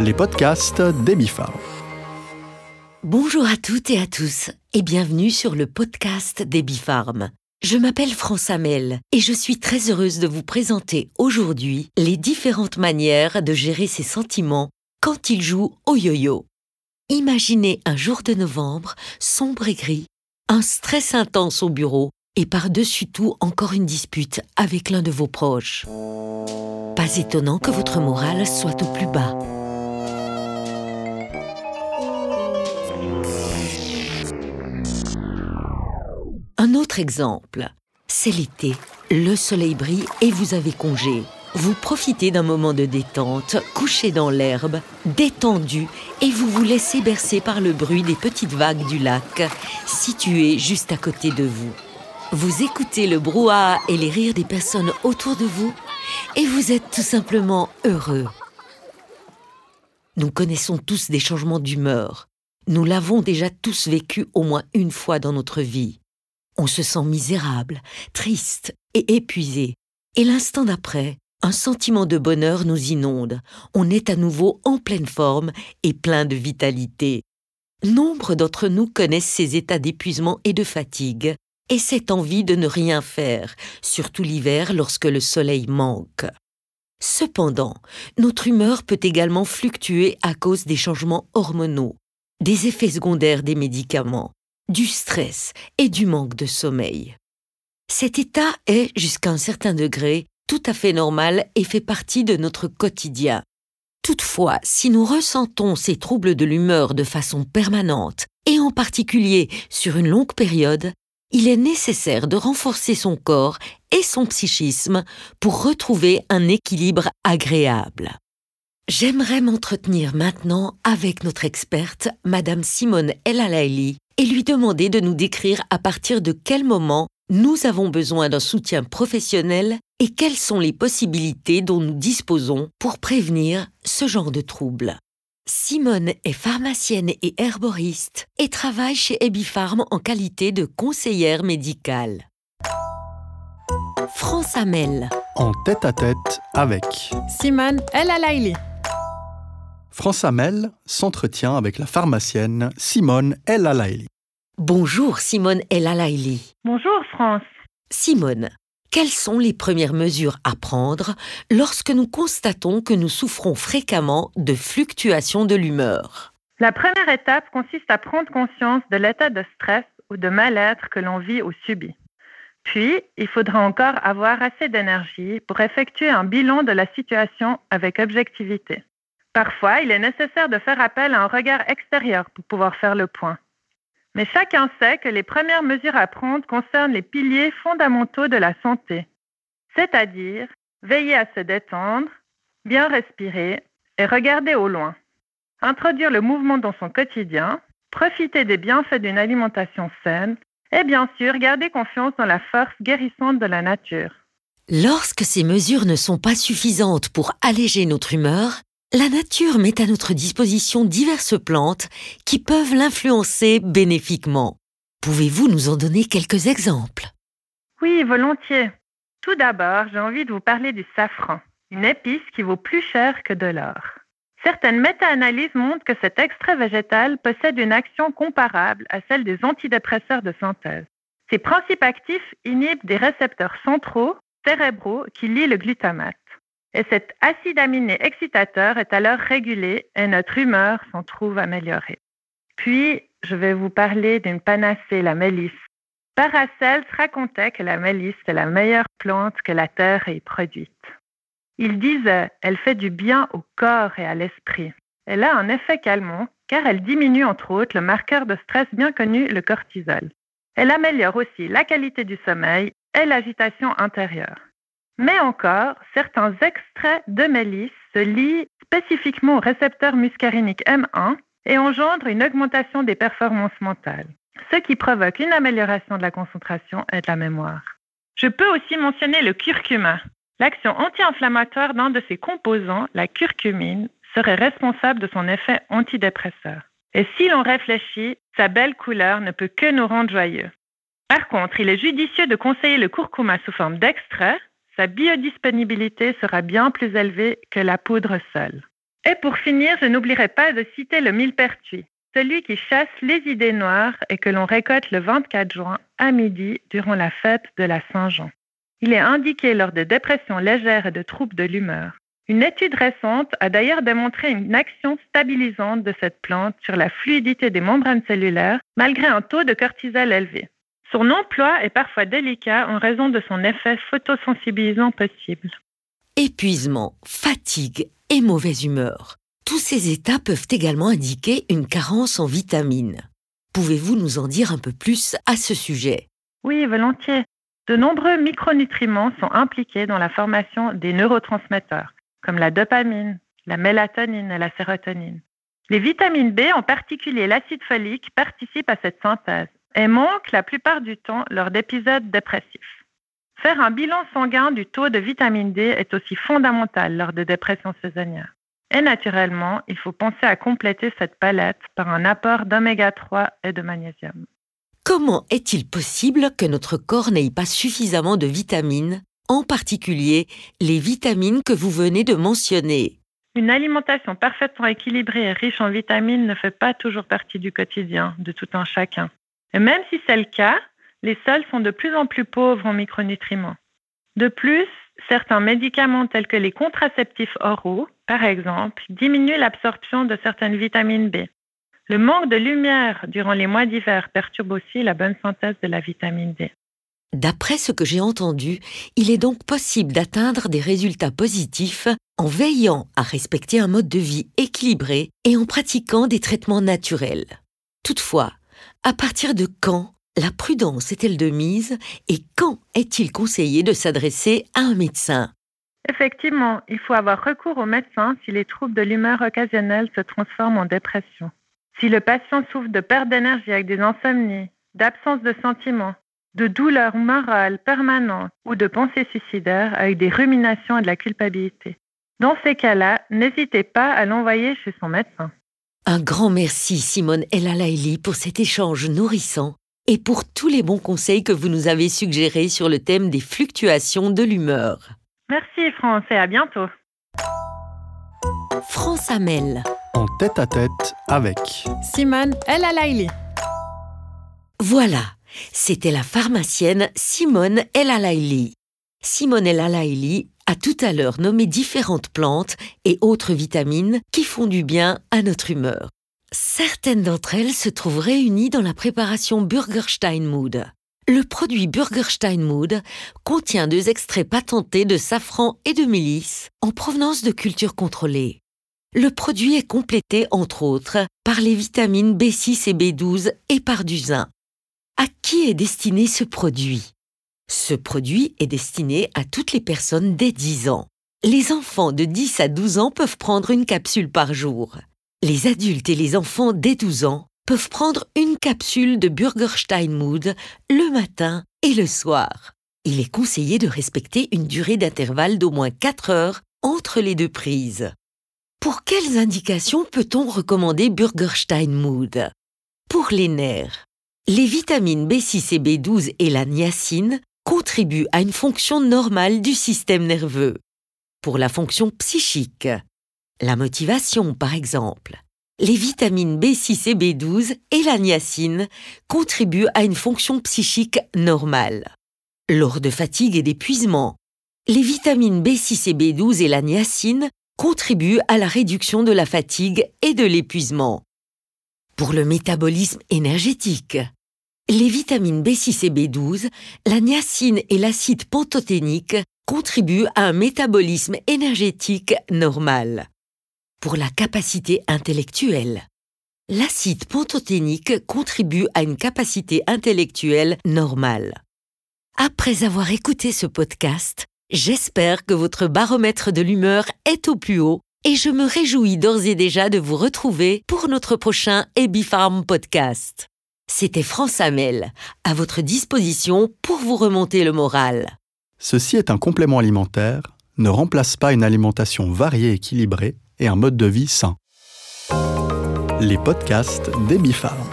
les podcasts d'Ebifarm. Bonjour à toutes et à tous et bienvenue sur le podcast d'Ebifarm. Je m'appelle France Hamel et je suis très heureuse de vous présenter aujourd'hui les différentes manières de gérer ses sentiments quand il joue au yo-yo. Imaginez un jour de novembre, sombre et gris, un stress intense au bureau et par-dessus tout encore une dispute avec l'un de vos proches. Pas étonnant que votre morale soit au plus bas. Un autre exemple, c'est l'été. Le soleil brille et vous avez congé. Vous profitez d'un moment de détente, couché dans l'herbe, détendu, et vous vous laissez bercer par le bruit des petites vagues du lac, situé juste à côté de vous. Vous écoutez le brouhaha et les rires des personnes autour de vous, et vous êtes tout simplement heureux. Nous connaissons tous des changements d'humeur. Nous l'avons déjà tous vécu au moins une fois dans notre vie. On se sent misérable, triste et épuisé. Et l'instant d'après, un sentiment de bonheur nous inonde. On est à nouveau en pleine forme et plein de vitalité. Nombre d'entre nous connaissent ces états d'épuisement et de fatigue, et cette envie de ne rien faire, surtout l'hiver lorsque le soleil manque. Cependant, notre humeur peut également fluctuer à cause des changements hormonaux, des effets secondaires des médicaments, du stress et du manque de sommeil. Cet état est, jusqu'à un certain degré, tout à fait normal et fait partie de notre quotidien. Toutefois, si nous ressentons ces troubles de l'humeur de façon permanente, et en particulier sur une longue période, il est nécessaire de renforcer son corps et son psychisme pour retrouver un équilibre agréable. J'aimerais m'entretenir maintenant avec notre experte, Madame Simone Elalaili, et lui demander de nous décrire à partir de quel moment nous avons besoin d'un soutien professionnel et quelles sont les possibilités dont nous disposons pour prévenir ce genre de troubles. Simone est pharmacienne et herboriste et travaille chez Ebifarm en qualité de conseillère médicale. France Amel. En tête à tête avec Simone El Alaili. France Hamel s'entretient avec la pharmacienne Simone El Alaili. Bonjour Simone El Alaili. Bonjour France. Simone, quelles sont les premières mesures à prendre lorsque nous constatons que nous souffrons fréquemment de fluctuations de l'humeur? La première étape consiste à prendre conscience de l'état de stress ou de mal-être que l'on vit ou subit. Puis, il faudra encore avoir assez d'énergie pour effectuer un bilan de la situation avec objectivité. Parfois, il est nécessaire de faire appel à un regard extérieur pour pouvoir faire le point. Mais chacun sait que les premières mesures à prendre concernent les piliers fondamentaux de la santé, c'est-à-dire veiller à se détendre, bien respirer et regarder au loin, introduire le mouvement dans son quotidien, profiter des bienfaits d'une alimentation saine et bien sûr garder confiance dans la force guérissante de la nature. Lorsque ces mesures ne sont pas suffisantes pour alléger notre humeur, la nature met à notre disposition diverses plantes qui peuvent l'influencer bénéfiquement. Pouvez-vous nous en donner quelques exemples? Oui, volontiers. Tout d'abord, j'ai envie de vous parler du safran, une épice qui vaut plus cher que de l'or. Certaines méta-analyses montrent que cet extrait végétal possède une action comparable à celle des antidépresseurs de synthèse. Ses principes actifs inhibent des récepteurs centraux, cérébraux, qui lient le glutamate. Et cet acide aminé excitateur est alors régulé et notre humeur s'en trouve améliorée. Puis, je vais vous parler d'une panacée, la mélisse. Paracels racontait que la mélisse est la meilleure plante que la terre ait produite. Il disait, elle fait du bien au corps et à l'esprit. Elle a un effet calmant car elle diminue entre autres le marqueur de stress bien connu, le cortisol. Elle améliore aussi la qualité du sommeil et l'agitation intérieure. Mais encore, certains extraits de mélisse se lient spécifiquement au récepteur muscarinique M1 et engendrent une augmentation des performances mentales, ce qui provoque une amélioration de la concentration et de la mémoire. Je peux aussi mentionner le curcuma. L'action anti-inflammatoire d'un de ses composants, la curcumine, serait responsable de son effet antidépresseur. Et si l'on réfléchit, sa belle couleur ne peut que nous rendre joyeux. Par contre, il est judicieux de conseiller le curcuma sous forme d'extrait sa biodisponibilité sera bien plus élevée que la poudre seule. Et pour finir, je n'oublierai pas de citer le millepertuis, celui qui chasse les idées noires et que l'on récolte le 24 juin à midi durant la fête de la Saint-Jean. Il est indiqué lors de dépressions légères et de troubles de l'humeur. Une étude récente a d'ailleurs démontré une action stabilisante de cette plante sur la fluidité des membranes cellulaires malgré un taux de cortisol élevé. Son emploi est parfois délicat en raison de son effet photosensibilisant possible. Épuisement, fatigue et mauvaise humeur. Tous ces états peuvent également indiquer une carence en vitamines. Pouvez-vous nous en dire un peu plus à ce sujet? Oui, volontiers. De nombreux micronutriments sont impliqués dans la formation des neurotransmetteurs, comme la dopamine, la mélatonine et la sérotonine. Les vitamines B, en particulier l'acide folique, participent à cette synthèse et manquent la plupart du temps lors d'épisodes dépressifs. Faire un bilan sanguin du taux de vitamine D est aussi fondamental lors de dépressions saisonnières. Et naturellement, il faut penser à compléter cette palette par un apport d'oméga 3 et de magnésium. Comment est-il possible que notre corps n'ait pas suffisamment de vitamines, en particulier les vitamines que vous venez de mentionner? Une alimentation parfaitement équilibrée et riche en vitamines ne fait pas toujours partie du quotidien de tout un chacun. Même si c'est le cas, les sols sont de plus en plus pauvres en micronutriments. De plus, certains médicaments tels que les contraceptifs oraux, par exemple, diminuent l'absorption de certaines vitamines B. Le manque de lumière durant les mois d'hiver perturbe aussi la bonne synthèse de la vitamine D. D'après ce que j'ai entendu, il est donc possible d'atteindre des résultats positifs en veillant à respecter un mode de vie équilibré et en pratiquant des traitements naturels. Toutefois, à partir de quand la prudence est-elle de mise et quand est-il conseillé de s'adresser à un médecin? Effectivement, il faut avoir recours au médecin si les troubles de l'humeur occasionnels se transforment en dépression. Si le patient souffre de perte d'énergie avec des insomnies, d'absence de sentiments, de douleurs morales permanentes ou de pensées suicidaires avec des ruminations et de la culpabilité. Dans ces cas-là, n'hésitez pas à l'envoyer chez son médecin. Un grand merci Simone El Alaili pour cet échange nourrissant et pour tous les bons conseils que vous nous avez suggérés sur le thème des fluctuations de l'humeur. Merci France et à bientôt. France Amel. En tête à tête avec Simone El Alaili. Voilà, c'était la pharmacienne Simone El Alaili. Simone El Alaili tout à l'heure nommé différentes plantes et autres vitamines qui font du bien à notre humeur. Certaines d'entre elles se trouvent réunies dans la préparation Burgerstein Mood. Le produit Burgerstein Mood contient deux extraits patentés de safran et de mélisse en provenance de cultures contrôlées. Le produit est complété, entre autres, par les vitamines B6 et B12 et par du zinc. À qui est destiné ce produit? Ce produit est destiné à toutes les personnes dès 10 ans. Les enfants de 10 à 12 ans peuvent prendre une capsule par jour. Les adultes et les enfants dès 12 ans peuvent prendre une capsule de Burgerstein Mood le matin et le soir. Il est conseillé de respecter une durée d'intervalle d'au moins 4 heures entre les deux prises. Pour quelles indications peut-on recommander Burgerstein Mood Pour les nerfs. Les vitamines B6 et B12 et la niacine contribuent à une fonction normale du système nerveux. Pour la fonction psychique, la motivation par exemple, les vitamines B6 et B12 et la niacine contribuent à une fonction psychique normale. Lors de fatigue et d'épuisement, les vitamines B6 et B12 et la niacine contribuent à la réduction de la fatigue et de l'épuisement. Pour le métabolisme énergétique, les vitamines B6 et B12, la niacine et l'acide pantothénique contribuent à un métabolisme énergétique normal pour la capacité intellectuelle. L'acide pantothénique contribue à une capacité intellectuelle normale. Après avoir écouté ce podcast, j'espère que votre baromètre de l'humeur est au plus haut et je me réjouis d'ores et déjà de vous retrouver pour notre prochain Ebifarm podcast. C'était France Hamel, à votre disposition pour vous remonter le moral. Ceci est un complément alimentaire, ne remplace pas une alimentation variée équilibrée et un mode de vie sain. Les podcasts d'Ebifarm.